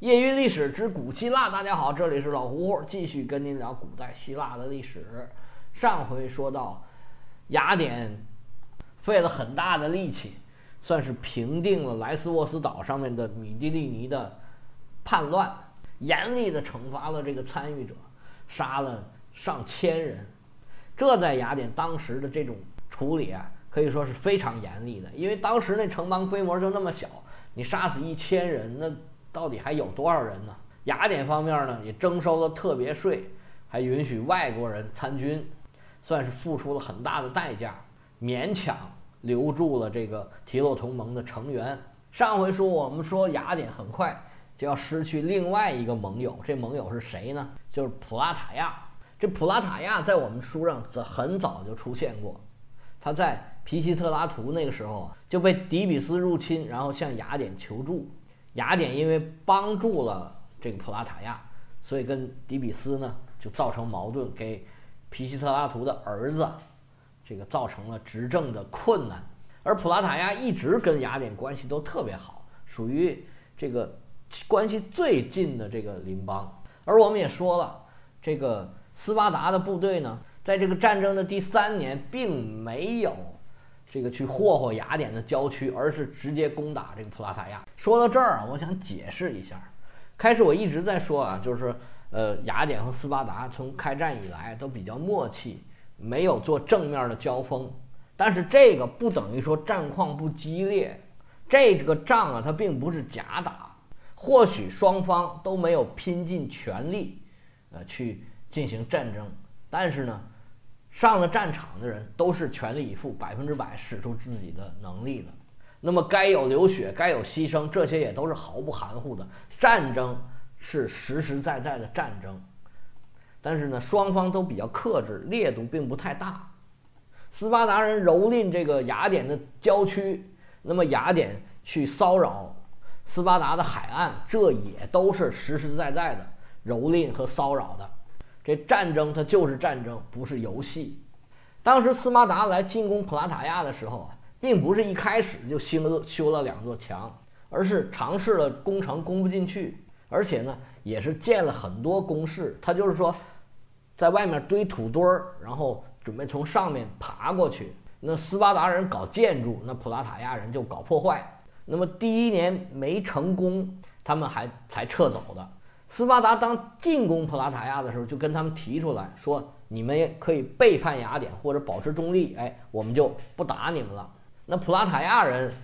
业余历史之古希腊，大家好，这里是老胡胡，继续跟您聊古代希腊的历史。上回说到，雅典费了很大的力气，算是平定了莱斯沃斯岛上面的米蒂利尼的叛乱，严厉的惩罚了这个参与者，杀了上千人。这在雅典当时的这种处理啊，可以说是非常严厉的，因为当时那城邦规模就那么小，你杀死一千人，那。到底还有多少人呢？雅典方面呢也征收了特别税，还允许外国人参军，算是付出了很大的代价，勉强留住了这个提洛同盟的成员。上回说我们说雅典很快就要失去另外一个盟友，这盟友是谁呢？就是普拉塔亚。这普拉塔亚在我们书上则很早就出现过，他在皮西特拉图那个时候就被底比斯入侵，然后向雅典求助。雅典因为帮助了这个普拉塔亚，所以跟底比斯呢就造成矛盾，给皮西特拉图的儿子这个造成了执政的困难。而普拉塔亚一直跟雅典关系都特别好，属于这个关系最近的这个邻邦。而我们也说了，这个斯巴达的部队呢，在这个战争的第三年并没有。这个去霍霍雅典的郊区，而是直接攻打这个普拉塔亚。说到这儿啊，我想解释一下。开始我一直在说啊，就是呃，雅典和斯巴达从开战以来都比较默契，没有做正面的交锋。但是这个不等于说战况不激烈，这个仗啊，它并不是假打。或许双方都没有拼尽全力，呃，去进行战争，但是呢。上了战场的人都是全力以赴，百分之百使出自己的能力的。那么该有流血，该有牺牲，这些也都是毫不含糊的。战争是实实在在的战争，但是呢，双方都比较克制，烈度并不太大。斯巴达人蹂躏这个雅典的郊区，那么雅典去骚扰斯巴达的海岸，这也都是实实在在的蹂躏和骚扰的。这战争它就是战争，不是游戏。当时斯巴达来进攻普拉塔亚的时候啊，并不是一开始就修了修了两座墙，而是尝试了攻城攻不进去，而且呢也是建了很多工事。他就是说，在外面堆土堆儿，然后准备从上面爬过去。那斯巴达人搞建筑，那普拉塔亚人就搞破坏。那么第一年没成功，他们还才撤走的。斯巴达当进攻普拉塔亚的时候，就跟他们提出来说：“你们可以背叛雅典或者保持中立，哎，我们就不打你们了。”那普拉塔亚人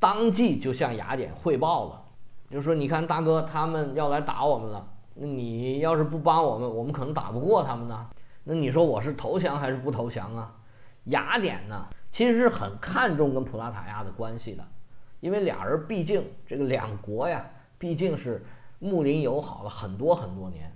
当即就向雅典汇报了，就说：“你看，大哥，他们要来打我们了。那你要是不帮我们，我们可能打不过他们呢。那你说我是投降还是不投降啊？”雅典呢，其实是很看重跟普拉塔亚的关系的，因为俩人毕竟这个两国呀，毕竟是。睦邻友好了很多很多年，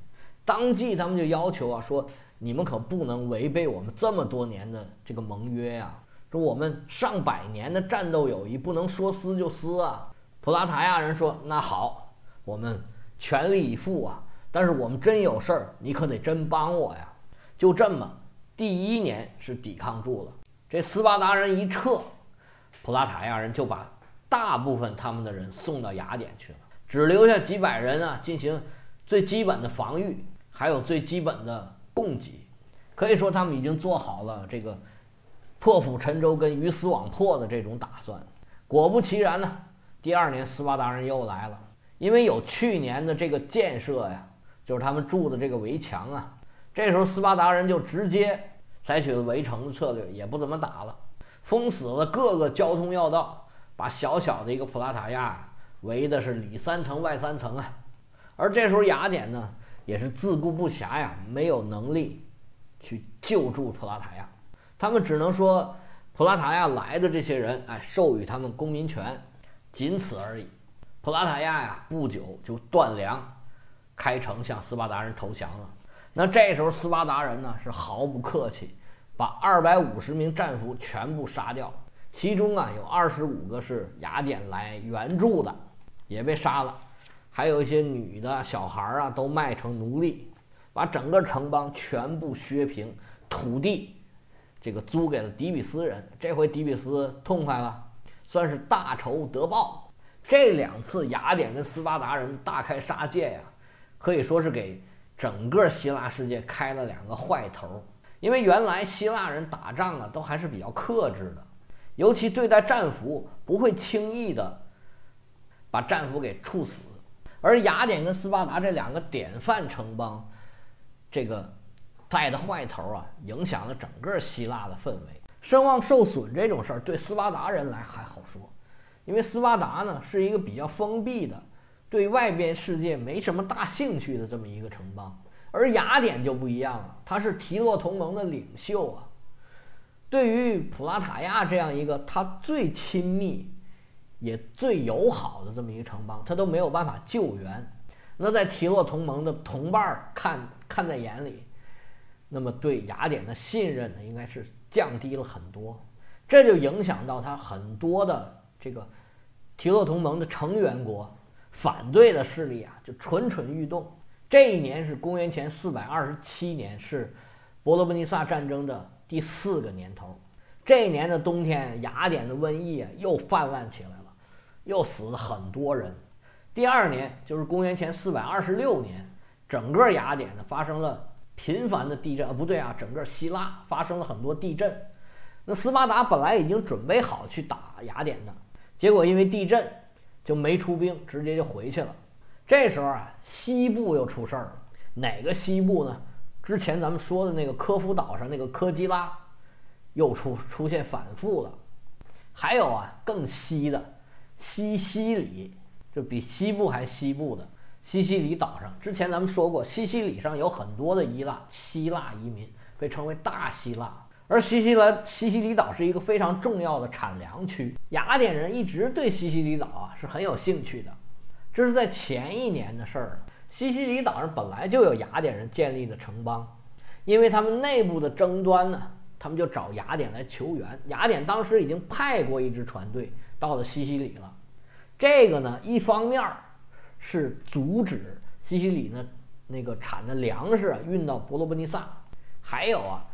当即他们就要求啊，说你们可不能违背我们这么多年的这个盟约呀，说我们上百年的战斗友谊不能说撕就撕啊。普拉塔亚人说：“那好，我们全力以赴啊，但是我们真有事儿，你可得真帮我呀。”就这么，第一年是抵抗住了。这斯巴达人一撤，普拉塔亚人就把大部分他们的人送到雅典去了。只留下几百人啊，进行最基本的防御，还有最基本的供给。可以说，他们已经做好了这个破釜沉舟、跟鱼死网破的这种打算。果不其然呢，第二年斯巴达人又来了，因为有去年的这个建设呀，就是他们筑的这个围墙啊。这时候斯巴达人就直接采取了围城的策略，也不怎么打了，封死了各个交通要道，把小小的一个普拉塔亚。围的是里三层外三层啊，而这时候雅典呢也是自顾不暇呀，没有能力去救助普拉塔亚，他们只能说普拉塔亚来的这些人，哎，授予他们公民权，仅此而已。普拉塔亚呀，不久就断粮，开城向斯巴达人投降了。那这时候斯巴达人呢是毫不客气，把二百五十名战俘全部杀掉，其中啊有二十五个是雅典来援助的。也被杀了，还有一些女的小孩啊，都卖成奴隶，把整个城邦全部削平，土地这个租给了底比斯人。这回底比斯痛快了，算是大仇得报。这两次雅典跟斯巴达人大开杀戒呀，可以说是给整个希腊世界开了两个坏头。因为原来希腊人打仗啊，都还是比较克制的，尤其对待战俘不会轻易的把战俘给处死。而雅典跟斯巴达这两个典范城邦，这个带的坏头啊，影响了整个希腊的氛围，声望受损这种事儿，对斯巴达人来还好说。因为斯巴达呢是一个比较封闭的，对外边世界没什么大兴趣的这么一个城邦，而雅典就不一样了，他是提洛同盟的领袖啊。对于普拉塔亚这样一个他最亲密也最友好的这么一个城邦，他都没有办法救援。那在提洛同盟的同伴看看在眼里，那么对雅典的信任呢，应该是降低了很多，这就影响到他很多的。这个提洛同盟的成员国反对的势力啊，就蠢蠢欲动。这一年是公元前四百二十七年，是伯罗奔尼撒战争的第四个年头。这一年的冬天，雅典的瘟疫啊又泛滥起来了，又死了很多人。第二年就是公元前四百二十六年，整个雅典呢发生了频繁的地震啊，不对啊，整个希腊发生了很多地震。那斯巴达本来已经准备好去打雅典的。结果因为地震，就没出兵，直接就回去了。这时候啊，西部又出事儿了。哪个西部呢？之前咱们说的那个科夫岛上那个科基拉，又出出现反复了。还有啊，更西的西西里，就比西部还西部的西西里岛上。之前咱们说过，西西里上有很多的伊腊希腊移民，被称为大希腊。而西西兰西西里岛是一个非常重要的产粮区，雅典人一直对西西里岛啊是很有兴趣的。这是在前一年的事儿。西西里岛上本来就有雅典人建立的城邦，因为他们内部的争端呢，他们就找雅典来求援。雅典当时已经派过一支船队到了西西里了。这个呢，一方面是阻止西西里呢那个产的粮食运到伯罗奔尼撒，还有啊。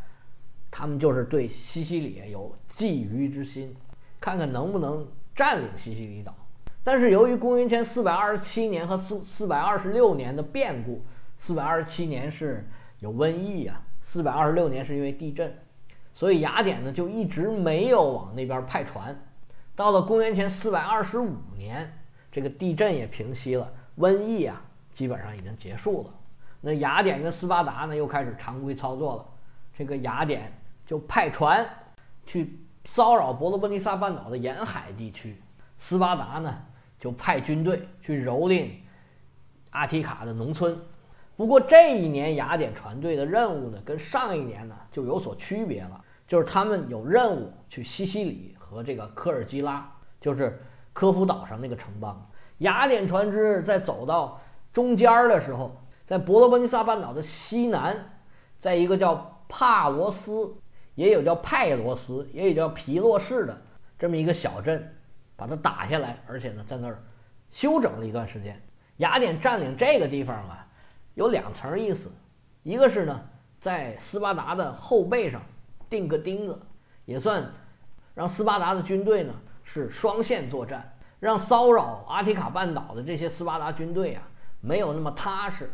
他们就是对西西里有觊觎之心，看看能不能占领西西里岛。但是由于公元前四百二十七年和四四百二十六年的变故，四百二十七年是有瘟疫啊，四百二十六年是因为地震，所以雅典呢就一直没有往那边派船。到了公元前四百二十五年，这个地震也平息了，瘟疫啊基本上已经结束了。那雅典跟斯巴达呢又开始常规操作了，这个雅典。就派船去骚扰伯罗奔尼撒半岛的沿海地区，斯巴达呢就派军队去蹂躏阿提卡的农村。不过这一年雅典船队的任务呢，跟上一年呢就有所区别了，就是他们有任务去西西里和这个科尔基拉，就是科夫岛上那个城邦。雅典船只在走到中间的时候，在伯罗奔尼撒半岛的西南，在一个叫帕罗斯。也有叫派罗斯，也有叫皮洛士的这么一个小镇，把它打下来，而且呢，在那儿休整了一段时间。雅典占领这个地方啊，有两层意思，一个是呢，在斯巴达的后背上钉个钉子，也算让斯巴达的军队呢是双线作战，让骚扰阿提卡半岛的这些斯巴达军队啊没有那么踏实，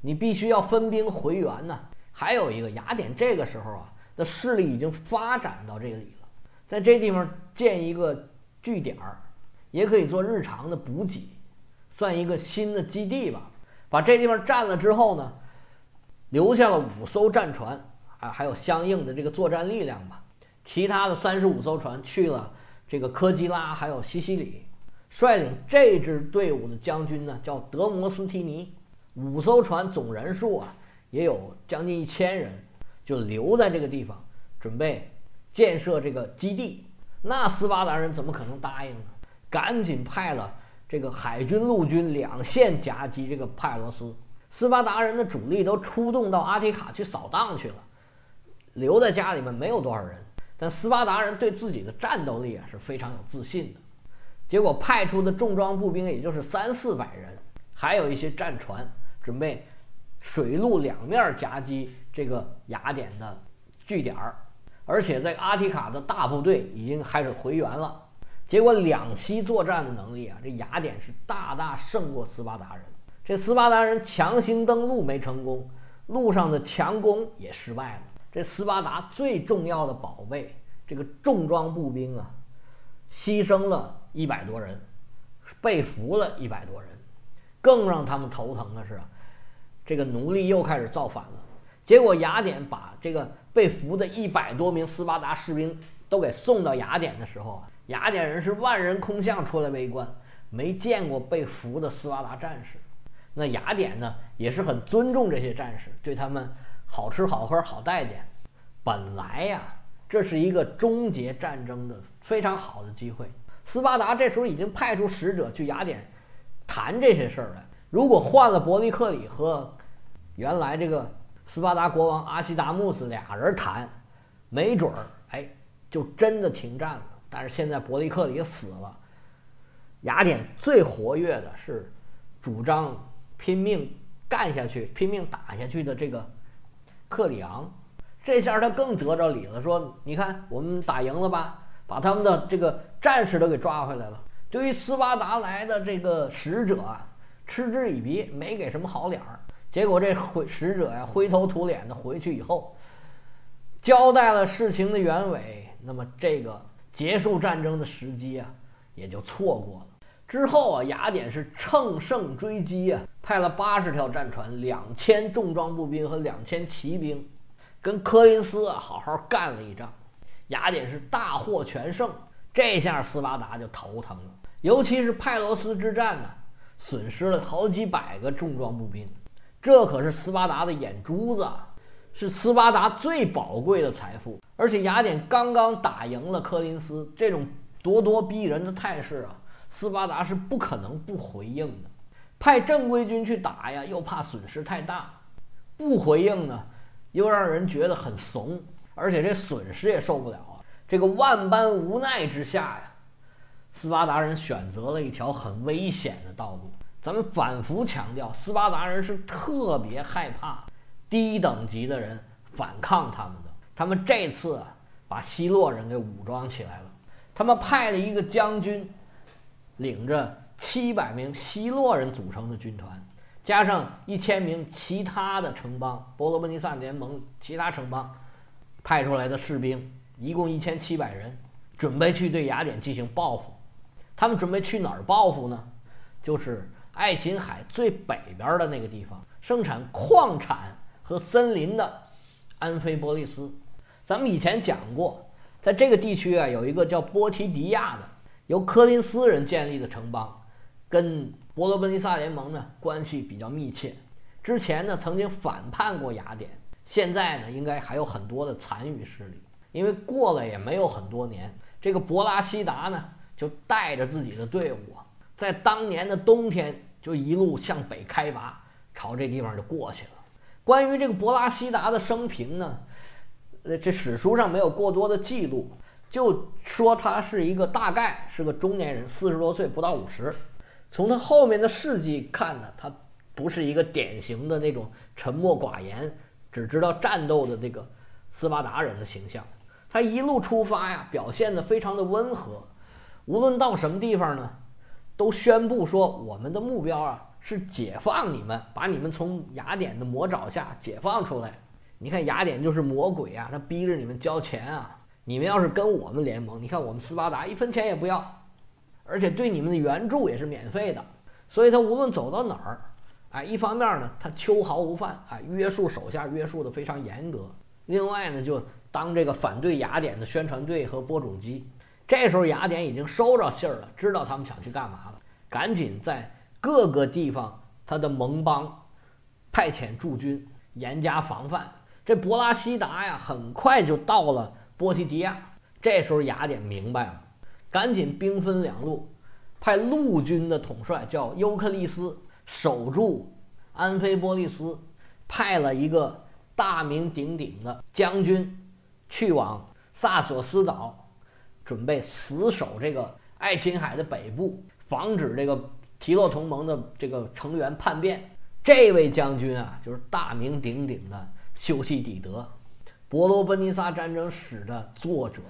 你必须要分兵回援呢。还有一个，雅典这个时候啊。的势力已经发展到这里了，在这地方建一个据点儿，也可以做日常的补给，算一个新的基地吧。把这地方占了之后呢，留下了五艘战船啊，还有相应的这个作战力量吧。其他的三十五艘船去了这个科基拉，还有西西里。率领这支队伍的将军呢，叫德摩斯提尼。五艘船总人数啊，也有将近一千人。就留在这个地方，准备建设这个基地。那斯巴达人怎么可能答应呢？赶紧派了这个海军、陆军两线夹击这个派罗斯。斯巴达人的主力都出动到阿提卡去扫荡去了，留在家里面没有多少人。但斯巴达人对自己的战斗力啊是非常有自信的。结果派出的重装步兵也就是三四百人，还有一些战船，准备水陆两面夹击。这个雅典的据点儿，而且在阿提卡的大部队已经开始回援了。结果两栖作战的能力啊，这雅典是大大胜过斯巴达人。这斯巴达人强行登陆没成功，路上的强攻也失败了。这斯巴达最重要的宝贝，这个重装步兵啊，牺牲了一百多人，被俘了一百多人。更让他们头疼的是，这个奴隶又开始造反了。结果雅典把这个被俘的一百多名斯巴达士兵都给送到雅典的时候啊，雅典人是万人空巷出来围观，没见过被俘的斯巴达战士。那雅典呢，也是很尊重这些战士，对他们好吃好喝好待见。本来呀，这是一个终结战争的非常好的机会。斯巴达这时候已经派出使者去雅典。谈这些事儿了，如果换了伯利克里和原来这个斯巴达国王阿西达穆斯俩人谈，没准儿哎就真的停战了。但是现在伯利克里死了，雅典最活跃的是主张拼命干下去、拼命打下去的这个克里昂，这下他更得着理了，说你看我们打赢了吧，把他们的这个战士都给抓回来了。对于斯巴达来的这个使者啊，嗤之以鼻，没给什么好脸儿。结果这回使者呀，灰头土脸的回去以后，交代了事情的原委，那么这个结束战争的时机啊，也就错过了。之后啊，雅典是乘胜追击啊，派了八十条战船、两千重装步兵和两千骑兵，跟科林斯啊好好干了一仗。雅典是大获全胜，这下斯巴达就头疼了。尤其是派罗斯之战呢，损失了好几百个重装步兵，这可是斯巴达的眼珠子，是斯巴达最宝贵的财富。而且雅典刚刚打赢了科林斯，这种咄咄逼人的态势啊，斯巴达是不可能不回应的。派正规军去打呀，又怕损失太大；不回应呢，又让人觉得很怂，而且这损失也受不了啊。这个万般无奈之下呀。斯巴达人选择了一条很危险的道路。咱们反复强调，斯巴达人是特别害怕低等级的人反抗他们的。他们这次把希洛人给武装起来了。他们派了一个将军，领着七百名希洛人组成的军团，加上一千名其他的城邦——波罗奔尼撒联盟其他城邦派出来的士兵，一共一千七百人，准备去对雅典进行报复。他们准备去哪儿报复呢？就是爱琴海最北边的那个地方，生产矿产和森林的安菲波利斯。咱们以前讲过，在这个地区啊，有一个叫波提迪亚的，由科林斯人建立的城邦，跟伯罗奔尼撒联盟呢关系比较密切。之前呢曾经反叛过雅典，现在呢应该还有很多的残余势力。因为过了也没有很多年，这个博拉西达呢。就带着自己的队伍，在当年的冬天就一路向北开拔，朝这地方就过去了。关于这个博拉西达的生平呢，呃，这史书上没有过多的记录，就说他是一个大概是个中年人，四十多岁，不到五十。从他后面的事迹看呢，他不是一个典型的那种沉默寡言、只知道战斗的这个斯巴达人的形象。他一路出发呀，表现得非常的温和。无论到什么地方呢，都宣布说我们的目标啊是解放你们，把你们从雅典的魔爪下解放出来。你看雅典就是魔鬼啊，他逼着你们交钱啊。你们要是跟我们联盟，你看我们斯巴达一分钱也不要，而且对你们的援助也是免费的。所以他无论走到哪儿，哎，一方面呢他秋毫无犯，啊，约束手下约束的非常严格；另外呢就当这个反对雅典的宣传队和播种机。这时候雅典已经收着信儿了，知道他们想去干嘛了，赶紧在各个地方他的盟邦派遣驻军，严加防范。这博拉西达呀，很快就到了波提迪亚。这时候雅典明白了，赶紧兵分两路，派陆军的统帅叫尤克利斯守住安菲波利斯，派了一个大名鼎鼎的将军去往萨索斯岛。准备死守这个爱琴海的北部，防止这个提洛同盟的这个成员叛变。这位将军啊，就是大名鼎鼎的修昔底德，伯罗奔尼撒战争史的作者。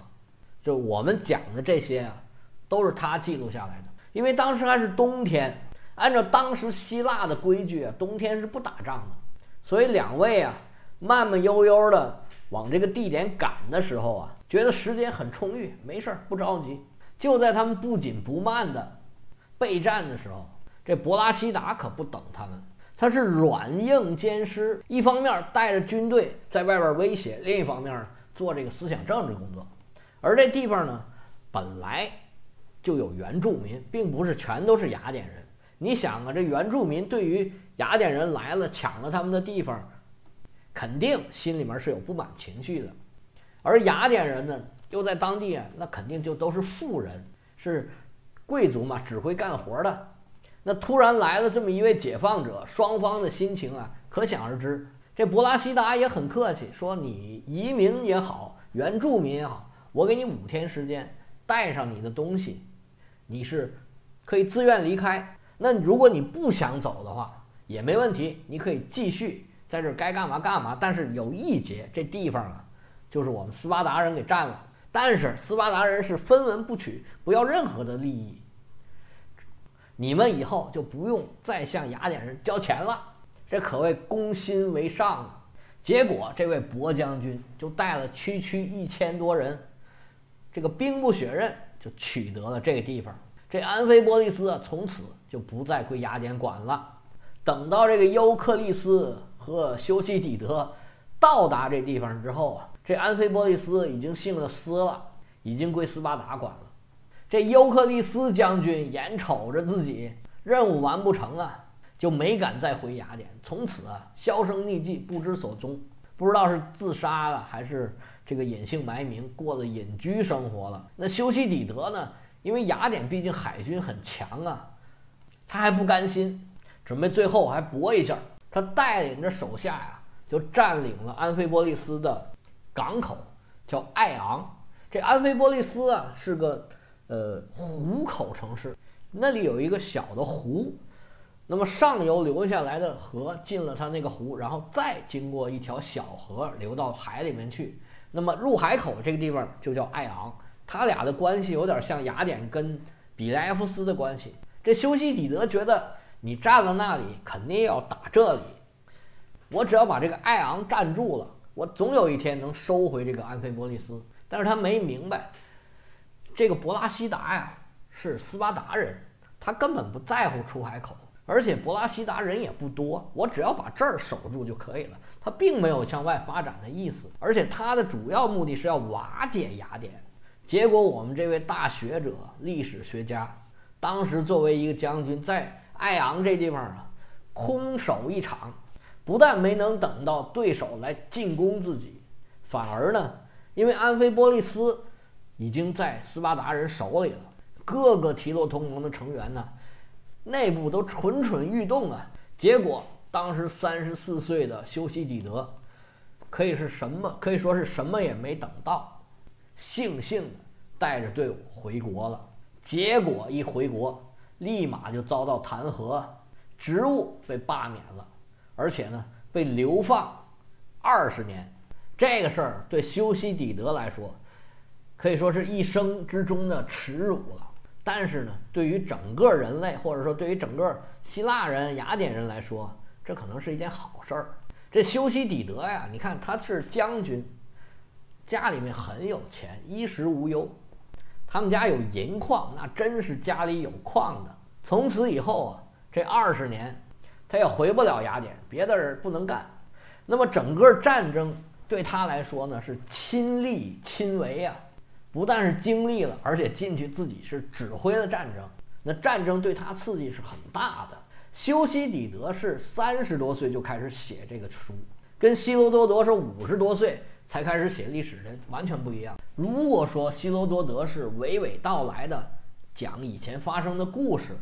就我们讲的这些啊，都是他记录下来的。因为当时还是冬天，按照当时希腊的规矩啊，冬天是不打仗的，所以两位啊慢慢悠悠的往这个地点赶的时候啊，觉得时间很充裕，没事儿不着急。就在他们不紧不慢的备战的时候，这博拉西达可不等他们，他是软硬兼施，一方面带着军队在外边威胁，另一方面做这个思想政治工作。而这地方呢，本来就有原住民，并不是全都是雅典人。你想啊，这原住民对于雅典人来了抢了他们的地方，肯定心里面是有不满情绪的。而雅典人呢？又在当地啊，那肯定就都是富人，是贵族嘛，只会干活的。那突然来了这么一位解放者，双方的心情啊，可想而知。这博拉西达也很客气，说你移民也好，原住民也好，我给你五天时间，带上你的东西，你是可以自愿离开。那如果你不想走的话，也没问题，你可以继续在这该干嘛干嘛。但是有一节，这地方啊，就是我们斯巴达人给占了。但是斯巴达人是分文不取，不要任何的利益。你们以后就不用再向雅典人交钱了，这可谓攻心为上啊！结果这位伯将军就带了区区一千多人，这个兵不血刃就取得了这个地方。这安菲波利斯啊，从此就不再归雅典管了。等到这个尤克利斯和修昔底德到达这地方之后啊。这安菲波利斯已经姓了斯了，已经归斯巴达管了。这尤克利斯将军眼瞅着自己任务完不成啊，就没敢再回雅典，从此啊销声匿迹，不知所踪。不知道是自杀了，还是这个隐姓埋名，过了隐居生活了。那修昔底德呢？因为雅典毕竟海军很强啊，他还不甘心，准备最后还搏一下。他带领着手下呀，就占领了安菲波利斯的。港口叫艾昂，这安菲波利斯啊是个呃湖口城市，那里有一个小的湖，那么上游流下来的河进了它那个湖，然后再经过一条小河流到海里面去，那么入海口这个地方就叫艾昂，他俩的关系有点像雅典跟比莱夫斯的关系。这修昔底德觉得你占了那里，肯定要打这里，我只要把这个艾昂占住了。我总有一天能收回这个安菲波利斯，但是他没明白，这个博拉西达呀是斯巴达人，他根本不在乎出海口，而且博拉西达人也不多，我只要把这儿守住就可以了。他并没有向外发展的意思，而且他的主要目的是要瓦解雅典。结果我们这位大学者、历史学家，当时作为一个将军，在艾昂这地方啊，空守一场。不但没能等到对手来进攻自己，反而呢，因为安菲波利斯已经在斯巴达人手里了，各个提洛同盟的成员呢，内部都蠢蠢欲动啊。结果当时三十四岁的修昔底德，可以是什么？可以说是什么也没等到，悻悻的带着队伍回国了。结果一回国，立马就遭到弹劾，职务被罢免了。而且呢，被流放二十年，这个事儿对修昔底德来说，可以说是一生之中的耻辱了。但是呢，对于整个人类，或者说对于整个希腊人、雅典人来说，这可能是一件好事儿。这修昔底德呀，你看他是将军，家里面很有钱，衣食无忧，他们家有银矿，那真是家里有矿的。从此以后啊，这二十年。他也回不了雅典，别的人不能干。那么整个战争对他来说呢，是亲力亲为呀，不但是经历了，而且进去自己是指挥了战争。那战争对他刺激是很大的。修昔底德是三十多岁就开始写这个书，跟希罗多德是五十多岁才开始写历史的，完全不一样。如果说希罗多德是娓娓道来的讲以前发生的故事，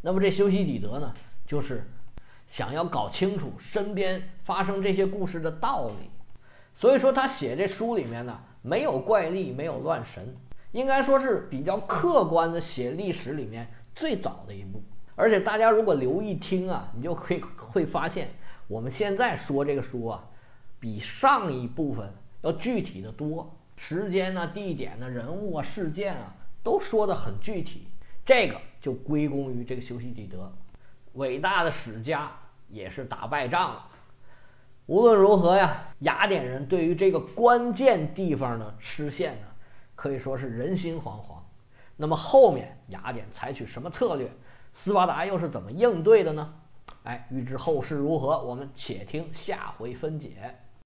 那么这修昔底德呢？就是想要搞清楚身边发生这些故事的道理，所以说他写这书里面呢，没有怪力，没有乱神，应该说是比较客观的写历史里面最早的一部。而且大家如果留意听啊，你就可以会发现，我们现在说这个书啊，比上一部分要具体的多，时间呢、地点呢、人物啊、事件啊都说得很具体。这个就归功于这个修昔底德，伟大的史家也是打败仗了。无论如何呀，雅典人对于这个关键地方的失陷呢，可以说是人心惶惶。那么后面雅典采取什么策略？斯巴达又是怎么应对的呢？哎，预知后事如何，我们且听下回分解。